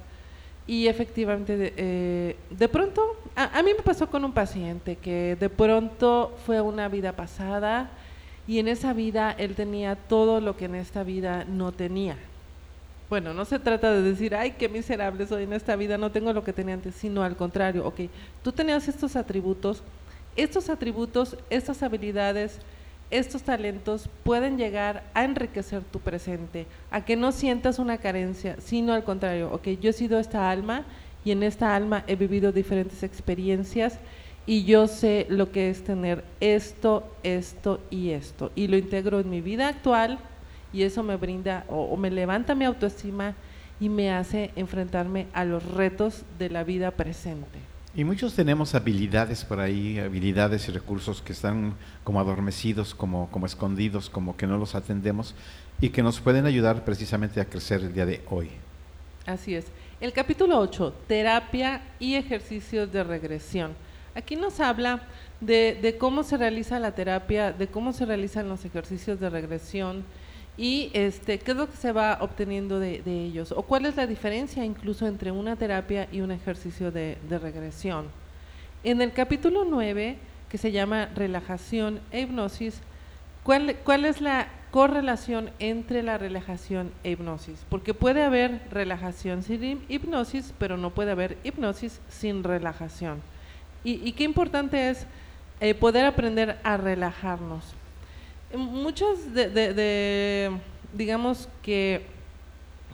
y efectivamente, eh, de pronto, a, mí me pasó con un paciente que de pronto fue una vida pasada y en esa vida él tenía todo lo que en esta vida no tenía. Bueno, no se trata de decir, ay, qué miserable soy en esta vida, no tengo lo que tenía antes, sino al contrario, ok, tú tenías estos atributos, estos atributos, estas habilidades, estos talentos pueden llegar a enriquecer tu presente, a que no sientas una carencia, sino al contrario, ok, yo he sido esta alma y en esta alma he vivido diferentes experiencias y yo sé lo que es tener esto, esto y esto, y lo integro en mi vida actual y eso me brinda o, me levanta mi autoestima y me hace enfrentarme a los retos de la vida presente. Y muchos tenemos habilidades por ahí, habilidades y recursos que están como adormecidos, como, como escondidos, como que no los atendemos y que nos pueden ayudar precisamente a crecer el día de hoy. Así es. El capítulo 8, terapia y ejercicios de regresión. Aquí nos habla de, de cómo se realiza la terapia, de cómo se realizan los ejercicios de regresión, y este, qué es lo que se va obteniendo de, ellos o cuál es la diferencia incluso entre una terapia y un ejercicio de, regresión. En el capítulo 9, que se llama relajación e hipnosis, ¿cuál, ¿cuál es la correlación entre la relajación e hipnosis? Porque puede haber relajación sin hipnosis, pero no puede haber hipnosis sin relajación. Y, qué importante es eh, poder aprender a relajarnos muchos de, digamos que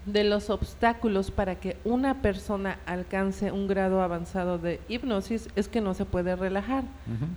de los obstáculos para que una persona alcance un grado avanzado de hipnosis es que no se puede relajar,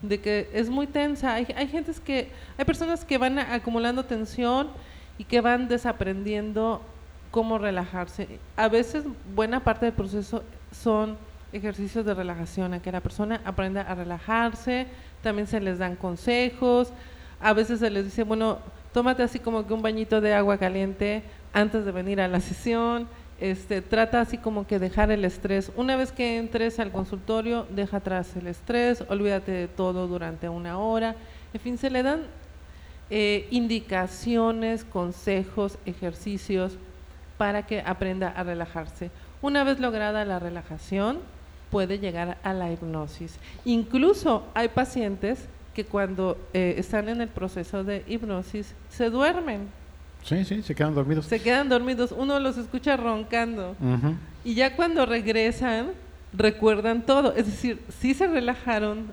de que es muy tensa. Hay, hay gentes que, hay personas que van acumulando tensión y que van desaprendiendo cómo relajarse. A veces buena parte del proceso son ejercicios de relajación, a que la persona aprenda a relajarse, también se les dan consejos, a veces se les dice, bueno, tómate así como que un bañito de agua caliente antes de venir a la sesión, este, trata así como que dejar el estrés. Una vez que entres al consultorio, deja atrás el estrés, olvídate de todo durante una hora. En fin, se le dan eh, indicaciones, consejos, ejercicios para que aprenda a relajarse. Una vez lograda la relajación, puede llegar a la hipnosis. Incluso hay pacientes que cuando eh, están en el proceso de hipnosis se duermen. Sí, sí, se quedan dormidos. Se quedan dormidos, uno los escucha roncando. Y ya cuando regresan, recuerdan todo. Es decir, sí se relajaron,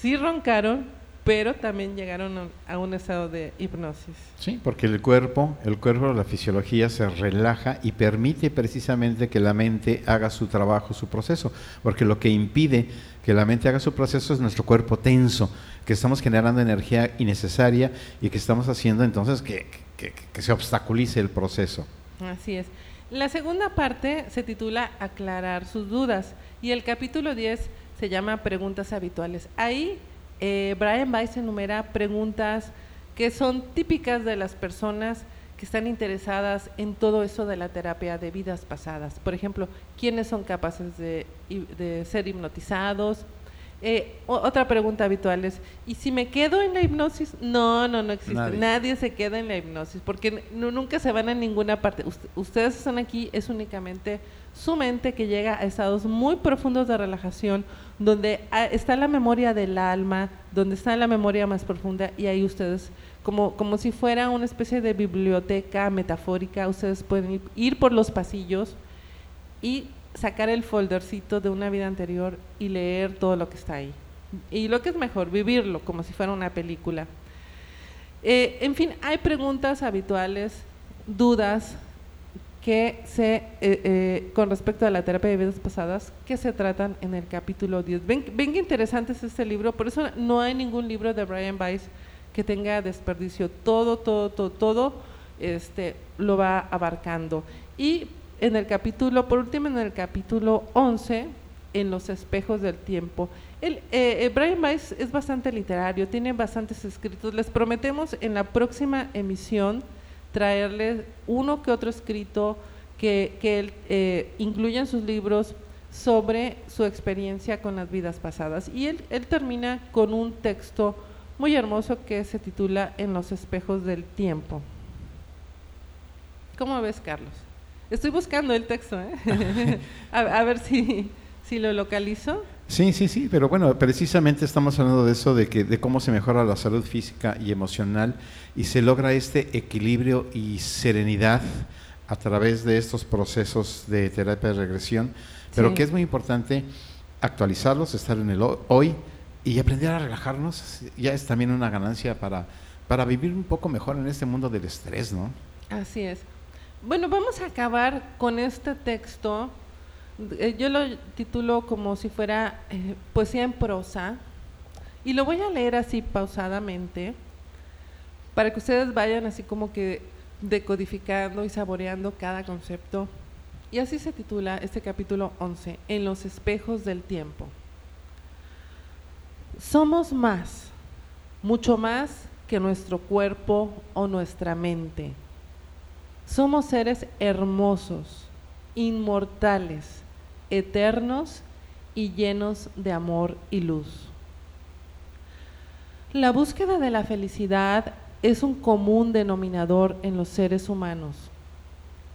sí roncaron, pero también llegaron a un estado de hipnosis. Sí, porque el cuerpo, el cuerpo, la fisiología se relaja y permite precisamente que la mente haga su trabajo, su proceso, porque lo que impide que la mente haga su proceso es nuestro cuerpo tenso, que estamos generando energía innecesaria y que estamos haciendo entonces que, que se obstaculice el proceso. Así es. La segunda parte se titula Aclarar sus dudas y el capítulo 10 se llama Preguntas habituales. Ahí eh, Brian Weiss enumera preguntas que son típicas de las personas que están interesadas en todo eso de la terapia de vidas pasadas. Por ejemplo, ¿quiénes son capaces de, ser hipnotizados? Eh, otra pregunta habitual es, ¿y si me quedo en la hipnosis? No, no, no existe. Nadie, se queda en la hipnosis porque nunca se van a ninguna parte. ustedes están aquí, es únicamente su mente que llega a estados muy profundos de relajación, donde ah, está la memoria del alma, donde está la memoria más profunda y ahí ustedes, como, como si fuera una especie de biblioteca metafórica, ustedes pueden ir, por los pasillos y sacar el foldercito de una vida anterior y leer todo lo que está ahí. Y lo que es mejor, vivirlo como si fuera una película. Eh, en fin, hay preguntas habituales, dudas, que se, eh, eh, con respecto a la terapia de vidas pasadas, que se tratan en el capítulo 10. Ven, ven interesante es este libro, por eso no hay ningún libro de Brian Weiss que tenga desperdicio. Todo, todo, todo, todo este, lo va abarcando. Y en el capítulo, por último, en el capítulo 11, en los espejos del tiempo. El, eh, Brian Weiss es bastante literario, tiene bastantes escritos. Les prometemos en la próxima emisión traerle uno que otro escrito que, él eh, incluya en sus libros sobre su experiencia con las vidas pasadas. Y él termina con un texto muy hermoso que se titula En los espejos del tiempo. ¿Cómo ves, Carlos? Estoy buscando el texto, ¿eh? a, ver si, si lo localizo. Sí, sí, sí, pero bueno, precisamente estamos hablando de eso, de, que, de cómo se mejora la salud física y emocional y se logra este equilibrio y serenidad a través de estos procesos de terapia de regresión, pero que es muy importante actualizarlos, estar en el hoy y aprender a relajarnos, ya es también una ganancia para, para vivir un poco mejor en este mundo del estrés, ¿no? Así es. Bueno, vamos a acabar con este texto eh, yo lo titulo como si fuera eh, poesía en prosa y lo voy a leer así pausadamente para que ustedes vayan así como que decodificando y saboreando cada concepto. Y así se titula este capítulo 11, En los espejos del tiempo. Somos más, mucho más que nuestro cuerpo o nuestra mente. Somos seres hermosos, inmortales, eternos y llenos de amor y luz. La búsqueda de la felicidad es un común denominador en los seres humanos.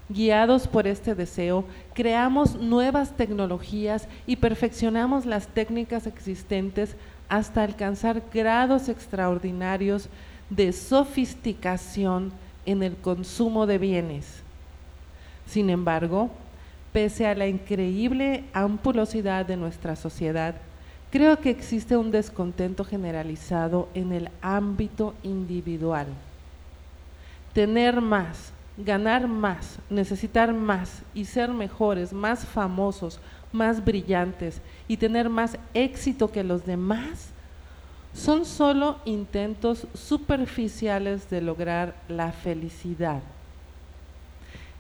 Guiados por este deseo, creamos nuevas tecnologías y perfeccionamos las técnicas existentes hasta alcanzar grados extraordinarios de sofisticación en el consumo de bienes. Sin embargo, pese a la increíble ampulosidad de nuestra sociedad, creo que existe un descontento generalizado en el ámbito individual. Tener más, ganar más, necesitar más y ser mejores, más famosos, más brillantes y tener más éxito que los demás son solo intentos superficiales de lograr la felicidad.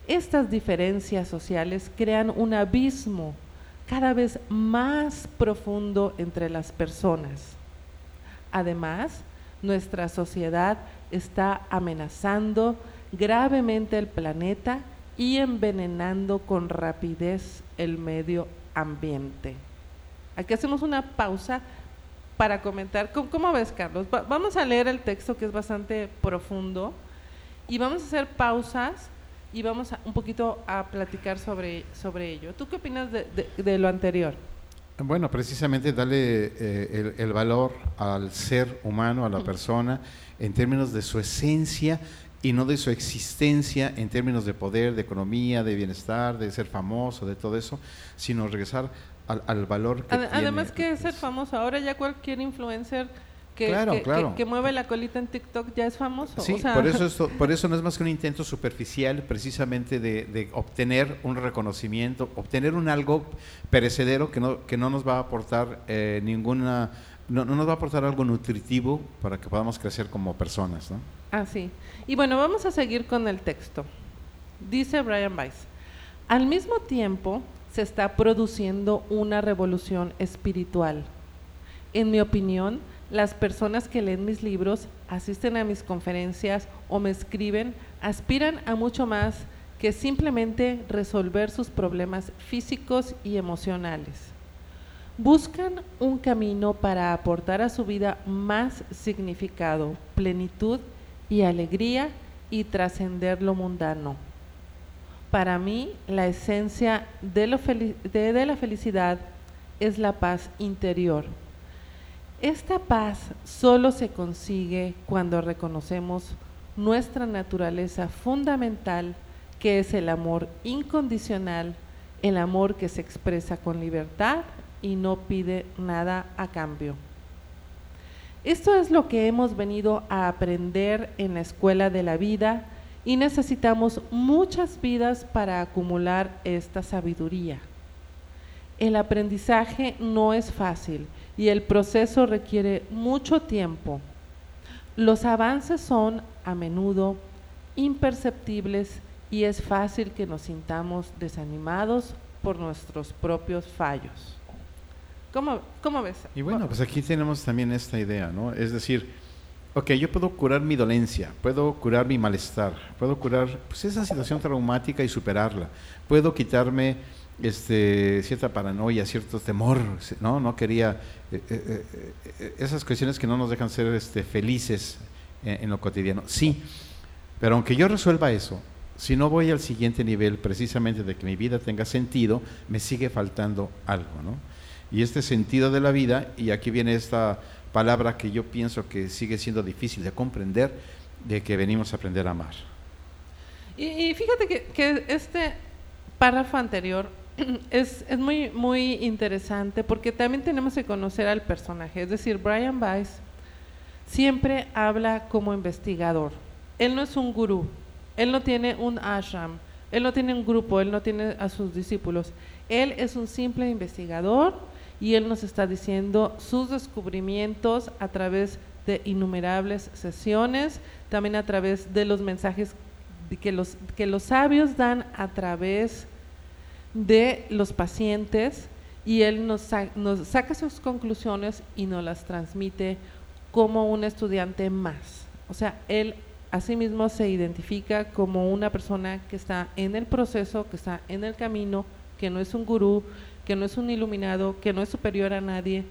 Estas diferencias sociales crean un abismo cada vez más profundo entre las personas. Además, nuestra sociedad está amenazando gravemente el planeta y envenenando con rapidez el medio ambiente. Aquí hacemos una pausa para comentar. ¿Cómo, ves, Carlos? vamos a leer el texto que es bastante profundo y vamos a hacer pausas y vamos un poquito a platicar sobre, sobre ello. ¿Tú qué opinas de, lo anterior? Bueno, precisamente darle eh, el, valor al ser humano, a la persona, en términos de su esencia y no de su existencia en términos de poder, de economía, de bienestar, de ser famoso, de todo eso, sino regresar al, valor que Además que es ser famoso, ahora ya cualquier influencer que, que, mueve la colita en TikTok ya es famoso. Sí, por, eso esto, por eso no es más que un intento superficial precisamente de, obtener un reconocimiento, obtener un algo perecedero que no, que no nos va a aportar eh, ninguna, no, no, nos va a aportar algo nutritivo para que podamos crecer como personas. ¿no? Ah, sí. Y bueno, vamos a seguir con el texto. Dice Brian Weiss, al mismo tiempo se está produciendo una revolución espiritual. En mi opinión, las personas que leen mis libros, asisten a mis conferencias o me escriben, aspiran a mucho más que simplemente resolver sus problemas físicos y emocionales. Buscan un camino para aportar a su vida más significado, plenitud y alegría y trascender lo mundano. Para mí, la esencia de, la felicidad es la paz interior esta paz solo se consigue cuando reconocemos nuestra naturaleza fundamental, que es el amor incondicional, el amor que se expresa con libertad y no pide nada a cambio. Esto es lo que hemos venido a aprender en la escuela de la vida y necesitamos muchas vidas para acumular esta sabiduría. El aprendizaje no es fácil y el proceso requiere mucho tiempo. Los avances son a menudo imperceptibles y es fácil que nos sintamos desanimados por nuestros propios fallos. ¿Cómo, cómo ves? Y bueno, pues aquí tenemos también esta idea, ¿no? Es decir, ok, yo puedo curar mi dolencia, puedo curar mi malestar, puedo curar pues, esa situación traumática y superarla, puedo quitarme este, cierta paranoia, cierto temor, ¿no? No quería eh, eh, eh, esas cuestiones que no nos dejan ser este, felices en, lo cotidiano. Sí, pero aunque yo resuelva eso, si no voy al siguiente nivel, precisamente de que mi vida tenga sentido, me sigue faltando algo, ¿no? Y este sentido de la vida, y aquí viene esta palabra que yo pienso que sigue siendo difícil de comprender, de que venimos a aprender a amar. Y, fíjate que, este párrafo anterior es, es, muy, muy interesante porque también tenemos que conocer al personaje. Es decir, Brian Weiss siempre habla como investigador. Él no es un gurú, él no tiene un ashram, él no tiene un grupo, él no tiene a sus discípulos. Él es un simple investigador y él nos está diciendo sus descubrimientos a través de innumerables sesiones, también a través de los mensajes que los, que los sabios dan a través de los pacientes y él nos, nos saca sus conclusiones y nos las transmite como un estudiante más. O sea, él asimismo se identifica como una persona que está en el proceso, que está en el camino, que no es un gurú, que no es un iluminado, que no es superior a nadie,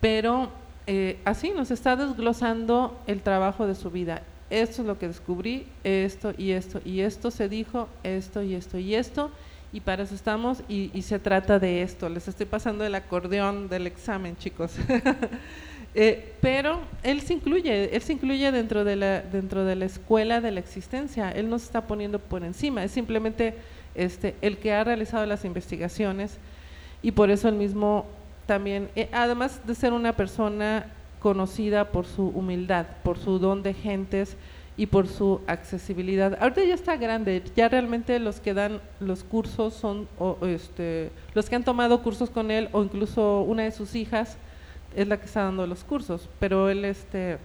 pero eh, así nos está desglosando el trabajo de su vida. Esto es lo que descubrí, esto y esto y esto se dijo, esto y esto y esto, y para eso estamos y, se trata de esto. Les estoy pasando el acordeón del examen, chicos. Eh, pero él se incluye, él se incluye dentro de, la, dentro de la escuela de la existencia. Él no se está poniendo por encima, es simplemente este, el que ha realizado las investigaciones y por eso él mismo también, eh, además de ser una persona conocida por su humildad, por su don de gentes, y por su accesibilidad. Ahorita ya está grande, ya realmente los que dan los cursos son este, los que han tomado cursos con él o incluso una de sus hijas es la que está dando los cursos, pero él este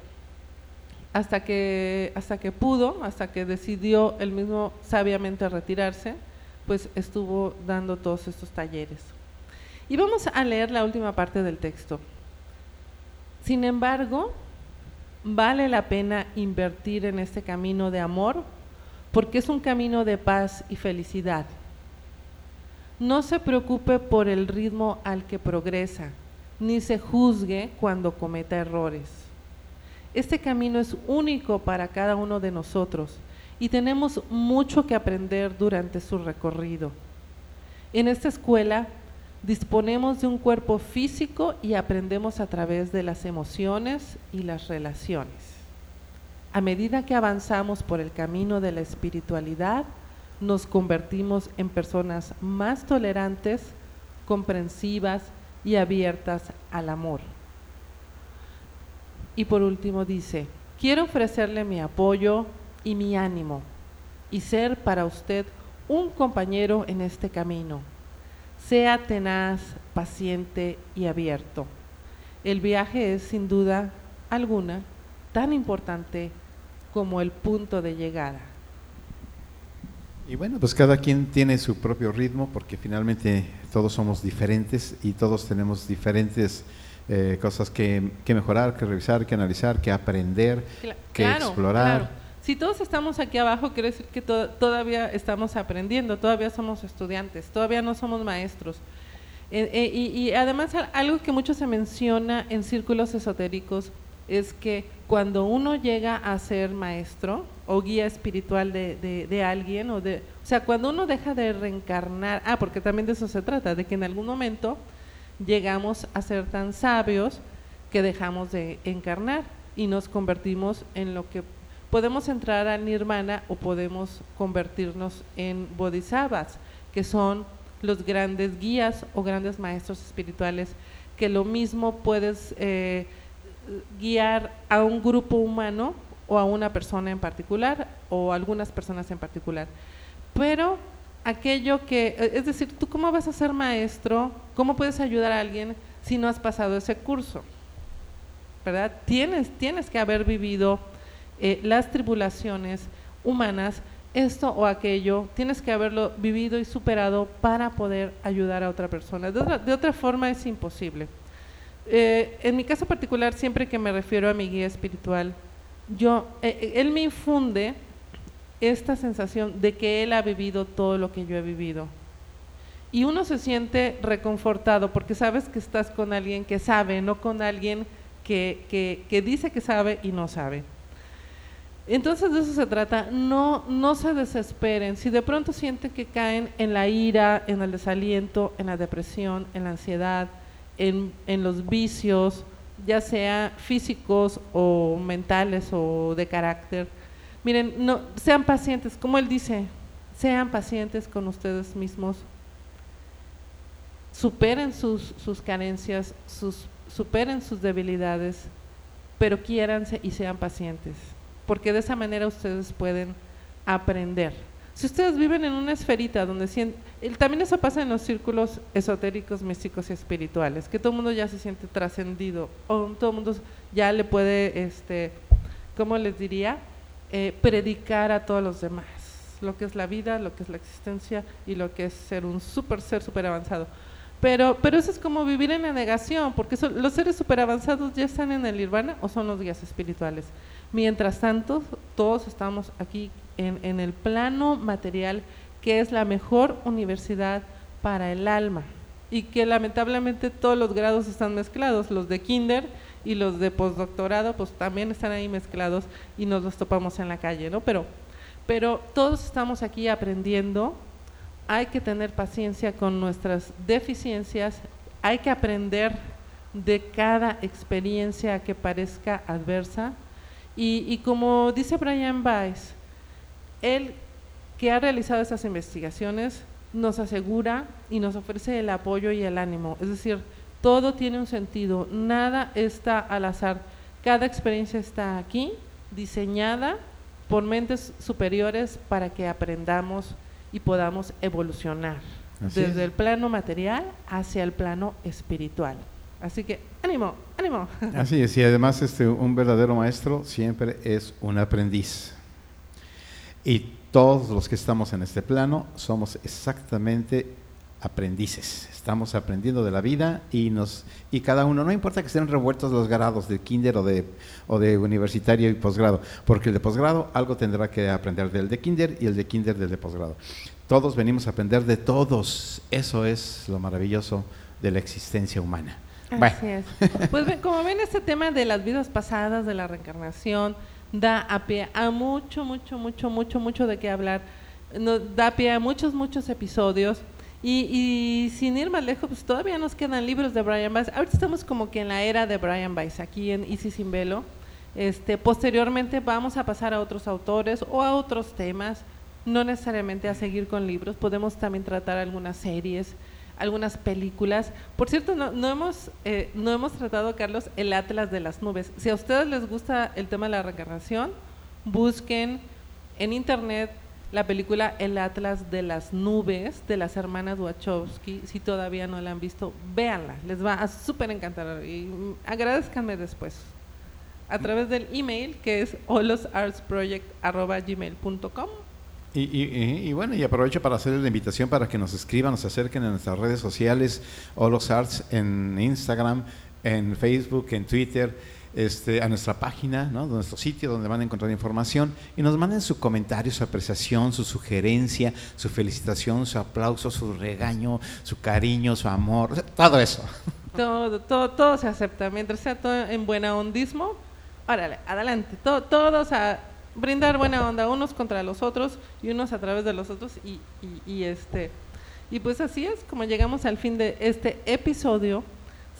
hasta que hasta que pudo, hasta que decidió él mismo sabiamente retirarse, pues estuvo dando todos estos talleres. Y vamos a leer la última parte del texto. Sin embargo, vale la pena invertir en este camino de amor porque es un camino de paz y felicidad. No se preocupe por el ritmo al que progresa, ni se juzgue cuando cometa errores. Este camino es único para cada uno de nosotros y tenemos mucho que aprender durante su recorrido. En esta escuela Disponemos de un cuerpo físico y aprendemos a través de las emociones y las relaciones. A medida que avanzamos por el camino de la espiritualidad, nos convertimos en personas más tolerantes, comprensivas y abiertas al amor. Y por último dice, quiero ofrecerle mi apoyo y mi ánimo y ser para usted un compañero en este camino. Sea tenaz, paciente y abierto. El viaje es sin duda alguna tan importante como el punto de llegada. Y bueno, pues cada quien tiene su propio ritmo porque finalmente todos somos diferentes y todos tenemos diferentes eh, cosas que, mejorar, que revisar, que analizar, que aprender, que explorar. Si todos estamos aquí abajo, quiere decir que todavía estamos aprendiendo, todavía somos estudiantes, todavía no somos maestros. Eh, eh, y, además algo que mucho se menciona en círculos esotéricos es que cuando uno llega a ser maestro o guía espiritual de, alguien, o, de, o sea, cuando uno deja de reencarnar, ah, porque también de eso se trata, de que en algún momento llegamos a ser tan sabios que dejamos de encarnar y nos convertimos en lo que podemos entrar al nirvana o podemos convertirnos en bodhisattvas, que son los grandes guías o grandes maestros espirituales, que lo mismo puedes eh, guiar a un grupo humano o a una persona en particular o algunas personas en particular. Pero aquello que, es decir, tú cómo vas a ser maestro, cómo puedes ayudar a alguien si no has pasado ese curso, ¿verdad? Tienes, tienes que haber vivido eh, las tribulaciones humanas esto o aquello, tienes que haberlo vivido y superado para poder ayudar a otra persona. De otra, forma es imposible. Eh, en mi caso particular, siempre que me refiero a mi guía espiritual, yo, eh, él me infunde esta sensación de que él ha vivido todo lo que yo he vivido. Y uno se siente reconfortado porque sabes que estás con alguien que sabe, no con alguien que, que dice que sabe y no sabe. Entonces de eso se trata, no, no se desesperen. Si de pronto sienten que caen en la ira, en el desaliento, en la depresión, en la ansiedad, en, en los vicios, ya sea físicos o mentales o de carácter, miren, no, sean pacientes, como él dice, sean pacientes con ustedes mismos, superen sus, sus carencias, sus, superen sus debilidades, pero quiéranse y sean pacientes porque de esa manera ustedes pueden aprender. Si ustedes viven en una esferita donde sienten, también eso pasa en los círculos esotéricos, místicos y espirituales, que todo el mundo ya se siente trascendido, o todo el mundo ya le puede, este, ¿cómo les diría? Eh, predicar a todos los demás lo que es la vida, lo que es la existencia y lo que es ser un super ser super avanzado. Pero, pero eso es como vivir en la negación, porque los seres super avanzados ya están en el nirvana o son los guías espirituales. Mientras tanto, todos estamos aquí en, el plano material, que es la mejor universidad para el alma. Y que lamentablemente todos los grados están mezclados, los de kinder y los de postdoctorado pues también están ahí mezclados y nos los topamos en la calle, ¿no? Pero, pero todos estamos aquí aprendiendo, hay que tener paciencia con nuestras deficiencias, hay que aprender de cada experiencia que parezca adversa, y, como dice Brian Weiss, él que ha realizado esas investigaciones nos asegura y nos ofrece el apoyo y el ánimo. Es decir, todo tiene un sentido, nada está al azar. Cada experiencia está aquí, diseñada por mentes superiores para que aprendamos y podamos evolucionar desde el plano material hacia el plano espiritual. Así que ánimo, ánimo. Así es, y además este, un verdadero maestro siempre es un aprendiz. Y todos los que estamos en este plano somos exactamente aprendices. Estamos aprendiendo de la vida y nos y cada uno, no importa que estén revueltos los grados de kinder o de, o de universitario y posgrado, porque el de posgrado algo tendrá que aprender del de kinder y el de kinder del de posgrado. Todos venimos a aprender de todos. Eso es lo maravilloso de la existencia humana. Así es. Pues como ven, este tema de las vidas pasadas, de la reencarnación, da a pie a mucho, mucho, mucho, mucho, mucho de qué hablar. Nos da pie a muchos, muchos episodios. Y, sin ir más lejos, pues todavía nos quedan libros de Brian Weiss. Ahorita estamos como que en la era de Brian Weiss, aquí en Easy Sin Velo. Este, posteriormente vamos a pasar a otros autores o a otros temas, no necesariamente a seguir con libros, podemos también tratar algunas series algunas películas. Por cierto, no, no hemos, eh, no hemos tratado, Carlos, el Atlas de las nubes. Si a ustedes les gusta el tema de la reencarnación, busquen en internet la película El Atlas de las Nubes de las hermanas Wachowski. Si todavía no la han visto, véanla, les va a súper encantar y agradezcanme después a través del email que es holosartsproject.gmail.com y, y, y, bueno, y aprovecho para hacerles la invitación para que nos escriban, nos acerquen en nuestras redes sociales, Holos Arts, en Instagram, en Facebook, en Twitter, este, a nuestra página, ¿no? nuestro sitio donde van a encontrar información y nos manden su comentario, su apreciación, su sugerencia, su felicitación, su aplauso, su regaño, su cariño, su amor, todo eso. Todo, todo, todo se acepta, mientras sea todo en buena ondismo, órale, adelante, todo, todos a brindar buena onda unos contra los otros y unos a través de los otros y, este y pues así es como llegamos al fin de este episodio.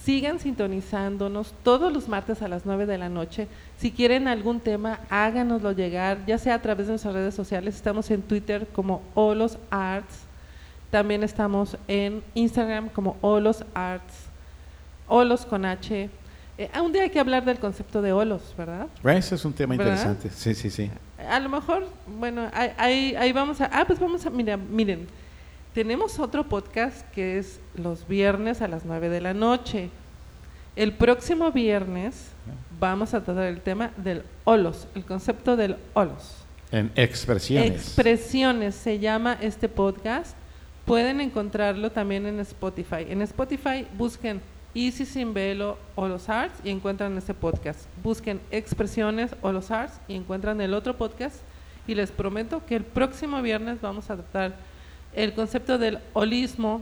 Sigan sintonizándonos todos los martes a las 9 de la noche. Si quieren algún tema háganoslo llegar ya sea a través de nuestras redes sociales. Estamos en Twitter como Olos Arts también estamos en Instagram como Olos Arts Olos con H eh, un día hay que hablar del concepto de olos, ¿verdad? Ese es un tema interesante, sí, sí, sí. A lo mejor, bueno, ahí, ahí, vamos a... Ah, pues vamos a... Mira, miren, tenemos otro podcast que es los viernes a las 9 de la noche. El próximo viernes vamos a tratar el tema del olos, el concepto del olos. En expresiones. Expresiones se llama este podcast. Pueden encontrarlo también en Spotify. En Spotify busquen Easy Sin Velo o los Arts y encuentran este podcast. Busquen Expresiones o los Arts y encuentran el otro podcast. Y les prometo que el próximo viernes vamos a tratar el concepto del holismo,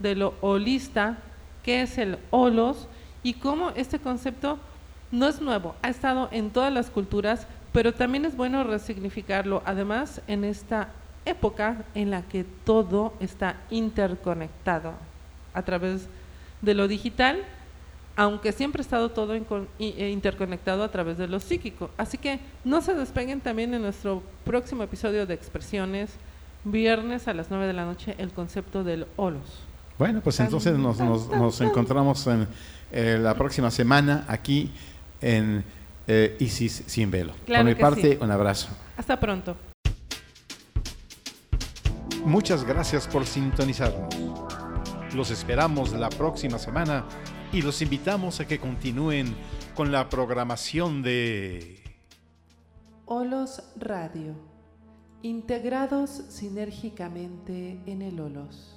de lo holista, qué es el holos y cómo este concepto no es nuevo, ha estado en todas las culturas, pero también es bueno resignificarlo, además en esta época en la que todo está interconectado a través de de lo digital, aunque siempre ha estado todo e interconectado a través de lo psíquico. Así que no se despeguen también en nuestro próximo episodio de Expresiones, viernes a las 9 de la noche, el concepto del holos. Bueno, pues entonces nos, encontramos en eh, la próxima semana aquí en eh, Isis Sin Velo. Por mi parte, un abrazo. Hasta pronto. Muchas gracias por sintonizarnos. Los esperamos la próxima semana y los invitamos a que continúen con la programación de Olos Radio, integrados sinérgicamente en el Olos.